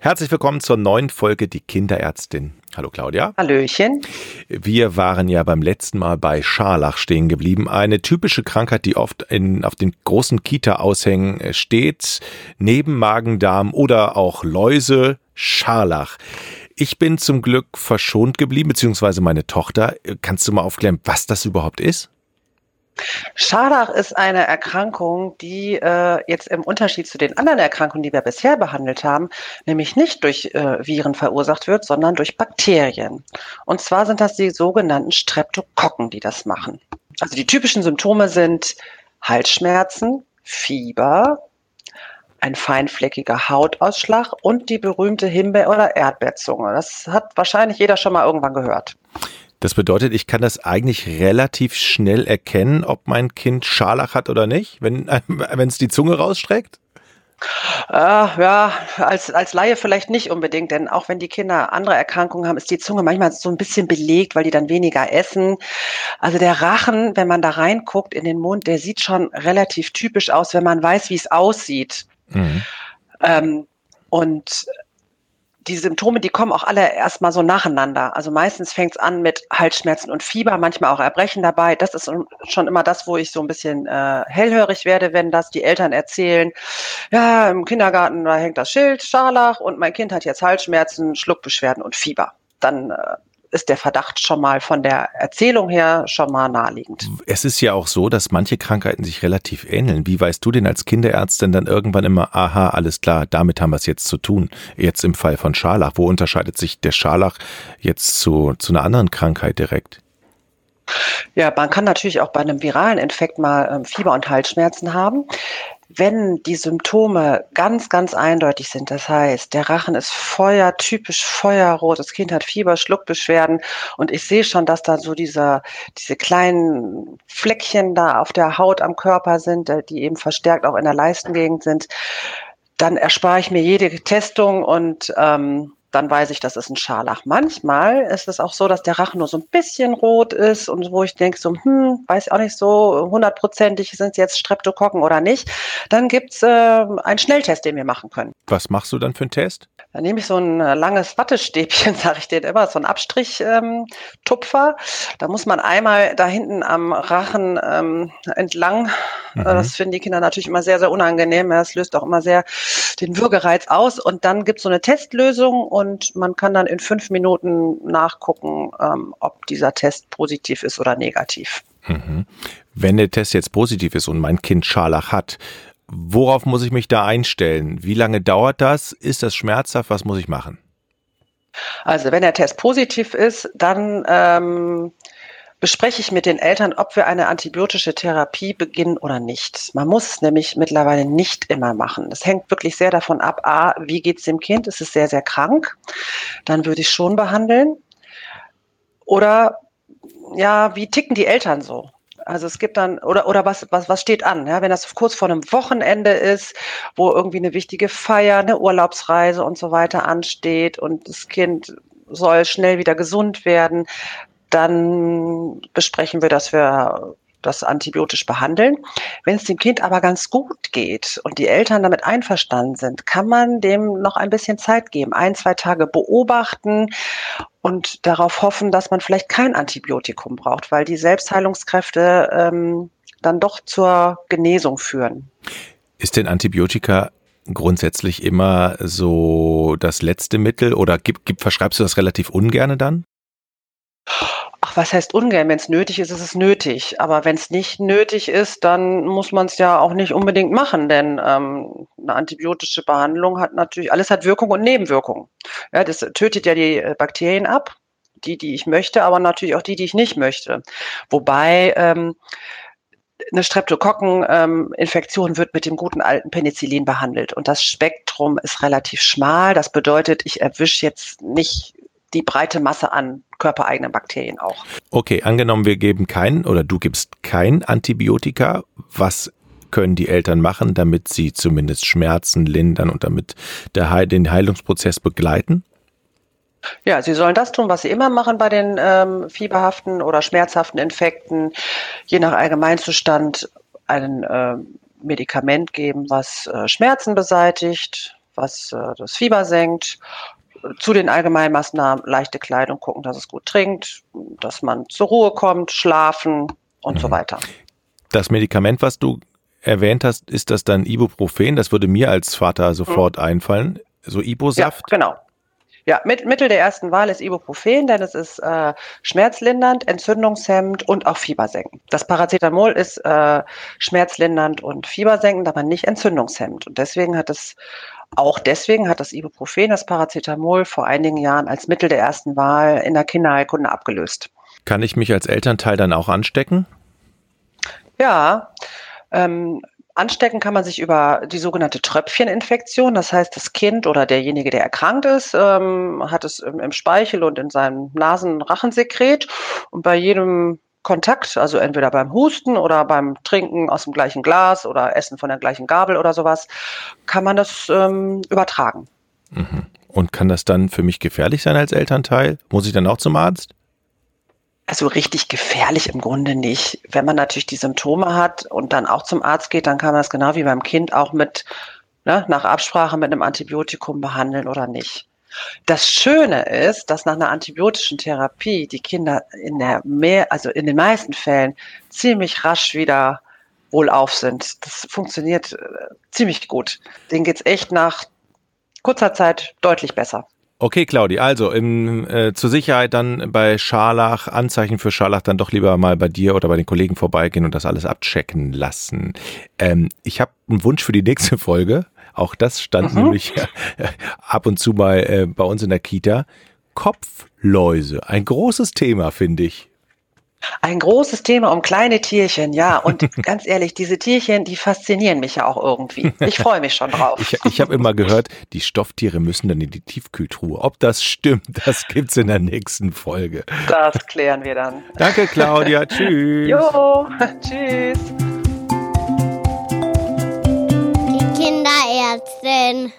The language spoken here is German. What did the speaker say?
Herzlich willkommen zur neuen Folge Die Kinderärztin. Hallo Claudia. Hallöchen. Wir waren ja beim letzten Mal bei Scharlach stehen geblieben. Eine typische Krankheit, die oft in, auf den großen Kita-Aushängen steht. Neben Magen-Darm oder auch Läuse. Scharlach. Ich bin zum Glück verschont geblieben, beziehungsweise meine Tochter. Kannst du mal aufklären, was das überhaupt ist? Scharlach ist eine Erkrankung, die äh, jetzt im Unterschied zu den anderen Erkrankungen, die wir bisher behandelt haben, nämlich nicht durch äh, Viren verursacht wird, sondern durch Bakterien. Und zwar sind das die sogenannten Streptokokken, die das machen. Also die typischen Symptome sind Halsschmerzen, Fieber, ein feinfleckiger Hautausschlag und die berühmte Himbeer- oder Erdbeerzunge. Das hat wahrscheinlich jeder schon mal irgendwann gehört. Das bedeutet, ich kann das eigentlich relativ schnell erkennen, ob mein Kind Scharlach hat oder nicht, wenn es die Zunge rausstreckt? Äh, ja, als, als Laie vielleicht nicht unbedingt, denn auch wenn die Kinder andere Erkrankungen haben, ist die Zunge manchmal so ein bisschen belegt, weil die dann weniger essen. Also der Rachen, wenn man da reinguckt in den Mund, der sieht schon relativ typisch aus, wenn man weiß, wie es aussieht. Mhm. Ähm, und die Symptome, die kommen auch alle erstmal so nacheinander. Also meistens fängt es an mit Halsschmerzen und Fieber, manchmal auch Erbrechen dabei. Das ist schon immer das, wo ich so ein bisschen äh, hellhörig werde, wenn das die Eltern erzählen. Ja, im Kindergarten, da hängt das Schild, Scharlach und mein Kind hat jetzt Halsschmerzen, Schluckbeschwerden und Fieber. Dann äh, ist der Verdacht schon mal von der Erzählung her schon mal naheliegend. Es ist ja auch so, dass manche Krankheiten sich relativ ähneln. Wie weißt du denn als Kinderärztin dann irgendwann immer, aha, alles klar, damit haben wir es jetzt zu tun? Jetzt im Fall von Scharlach. Wo unterscheidet sich der Scharlach jetzt zu, zu einer anderen Krankheit direkt? Ja, man kann natürlich auch bei einem viralen Infekt mal ähm, Fieber und Halsschmerzen haben wenn die Symptome ganz, ganz eindeutig sind, das heißt, der Rachen ist Feuer, typisch feuerrot, das Kind hat Fieber, Schluckbeschwerden und ich sehe schon, dass da so diese, diese kleinen Fleckchen da auf der Haut am Körper sind, äh, die eben verstärkt auch in der Leistengegend sind, dann erspare ich mir jede Testung und ähm, dann weiß ich, das ist ein Scharlach. Manchmal ist es auch so, dass der Rachen nur so ein bisschen rot ist und wo ich denke, so, hm, weiß auch nicht so hundertprozentig, sind es jetzt Streptokokken oder nicht. Dann gibt's äh, einen Schnelltest, den wir machen können. Was machst du dann für einen Test? Dann nehme ich so ein äh, langes Wattestäbchen, sage ich dir immer, so ein Abstrichtupfer. Ähm, da muss man einmal da hinten am Rachen ähm, entlang. Mhm. Das finden die Kinder natürlich immer sehr, sehr unangenehm. Es löst auch immer sehr den Würgereiz aus. Und dann gibt's so eine Testlösung und man kann dann in fünf Minuten nachgucken, ähm, ob dieser Test positiv ist oder negativ. Mhm. Wenn der Test jetzt positiv ist und mein Kind Scharlach hat, worauf muss ich mich da einstellen? Wie lange dauert das? Ist das schmerzhaft? Was muss ich machen? Also wenn der Test positiv ist, dann ähm, bespreche ich mit den Eltern, ob wir eine antibiotische Therapie beginnen oder nicht. Man muss es nämlich mittlerweile nicht immer machen. Das hängt wirklich sehr davon ab, a, wie geht es dem Kind? Ist es sehr, sehr krank? Dann würde ich schon behandeln. Oder ja, wie ticken die Eltern so? Also es gibt dann, oder, oder was, was, was steht an? Ja, wenn das kurz vor einem Wochenende ist, wo irgendwie eine wichtige Feier, eine Urlaubsreise und so weiter ansteht und das Kind soll schnell wieder gesund werden, dann besprechen wir, dass wir das antibiotisch behandeln. Wenn es dem Kind aber ganz gut geht und die Eltern damit einverstanden sind, kann man dem noch ein bisschen Zeit geben, ein, zwei Tage beobachten und darauf hoffen, dass man vielleicht kein Antibiotikum braucht, weil die Selbstheilungskräfte ähm, dann doch zur Genesung führen. Ist denn Antibiotika grundsätzlich immer so das letzte Mittel oder gibt, gibt, verschreibst du das relativ ungerne dann? Ach, was heißt ungern? Wenn es nötig ist, ist es nötig. Aber wenn es nicht nötig ist, dann muss man es ja auch nicht unbedingt machen, denn ähm, eine antibiotische Behandlung hat natürlich, alles hat Wirkung und Nebenwirkung. Ja, das tötet ja die äh, Bakterien ab, die, die ich möchte, aber natürlich auch die, die ich nicht möchte. Wobei ähm, eine Streptokokkeninfektion ähm, wird mit dem guten alten Penicillin behandelt. Und das Spektrum ist relativ schmal. Das bedeutet, ich erwische jetzt nicht die breite Masse an körpereigenen Bakterien auch. Okay, angenommen, wir geben kein oder du gibst kein Antibiotika. Was können die Eltern machen, damit sie zumindest Schmerzen lindern und damit der, den Heilungsprozess begleiten? Ja, sie sollen das tun, was sie immer machen bei den ähm, fieberhaften oder schmerzhaften Infekten, je nach Allgemeinzustand ein äh, Medikament geben, was äh, Schmerzen beseitigt, was äh, das Fieber senkt. Zu den Allgemeinmaßnahmen leichte Kleidung, gucken, dass es gut trinkt, dass man zur Ruhe kommt, schlafen und mhm. so weiter. Das Medikament, was du erwähnt hast, ist das dann Ibuprofen? Das würde mir als Vater sofort mhm. einfallen. So Ibosaft? Ja, genau. Ja, mit, Mittel der ersten Wahl ist Ibuprofen, denn es ist äh, schmerzlindernd, entzündungshemmend und auch fiebersenkend. Das Paracetamol ist äh, schmerzlindernd und fiebersenkend, aber nicht entzündungshemmend. Und deswegen hat es auch deswegen hat das Ibuprofen, das Paracetamol, vor einigen Jahren als Mittel der ersten Wahl in der Kinderheilkunde abgelöst. Kann ich mich als Elternteil dann auch anstecken? Ja, ähm, Anstecken kann man sich über die sogenannte Tröpfcheninfektion. Das heißt, das Kind oder derjenige, der erkrankt ist, ähm, hat es im, im, Speichel und in seinem Nasen-Rachensekret. Und bei jedem Kontakt, also entweder beim Husten oder beim Trinken aus dem gleichen Glas oder Essen von der gleichen Gabel oder sowas, kann man das ähm, übertragen. Mhm. Und kann das dann für mich gefährlich sein als Elternteil? Muss ich dann auch zum Arzt? Also richtig gefährlich im Grunde nicht. Wenn man natürlich die Symptome hat und dann auch zum Arzt geht, dann kann man das genau wie beim Kind auch mit, ne, nach Absprache mit einem Antibiotikum behandeln oder nicht. Das Schöne ist, dass nach einer antibiotischen Therapie die Kinder in der mehr, also in den meisten Fällen ziemlich rasch wieder wohlauf sind. Das funktioniert äh, ziemlich gut. Denen geht's echt nach kurzer Zeit deutlich besser. Okay, Claudi, also im, äh, zur Sicherheit dann bei Scharlach, Anzeichen für Scharlach dann doch lieber mal bei dir oder bei den Kollegen vorbeigehen und das alles abchecken lassen. Ähm, ich habe einen Wunsch für die nächste Folge. Auch das stand mhm. nämlich ab und zu mal äh, bei uns in der Kita. Kopfläuse, ein großes Thema, finde ich. Ein großes Thema um kleine Tierchen, ja. Und ganz ehrlich, diese Tierchen, die faszinieren mich ja auch irgendwie. Ich freue mich schon drauf. Ich, ich habe immer gehört, die Stofftiere müssen dann in die Tiefkühltruhe. Ob das stimmt, das gibt's in der nächsten Folge. Das klären wir dann. Danke, Claudia. tschüss. Jo, tschüss. Kinderärztin.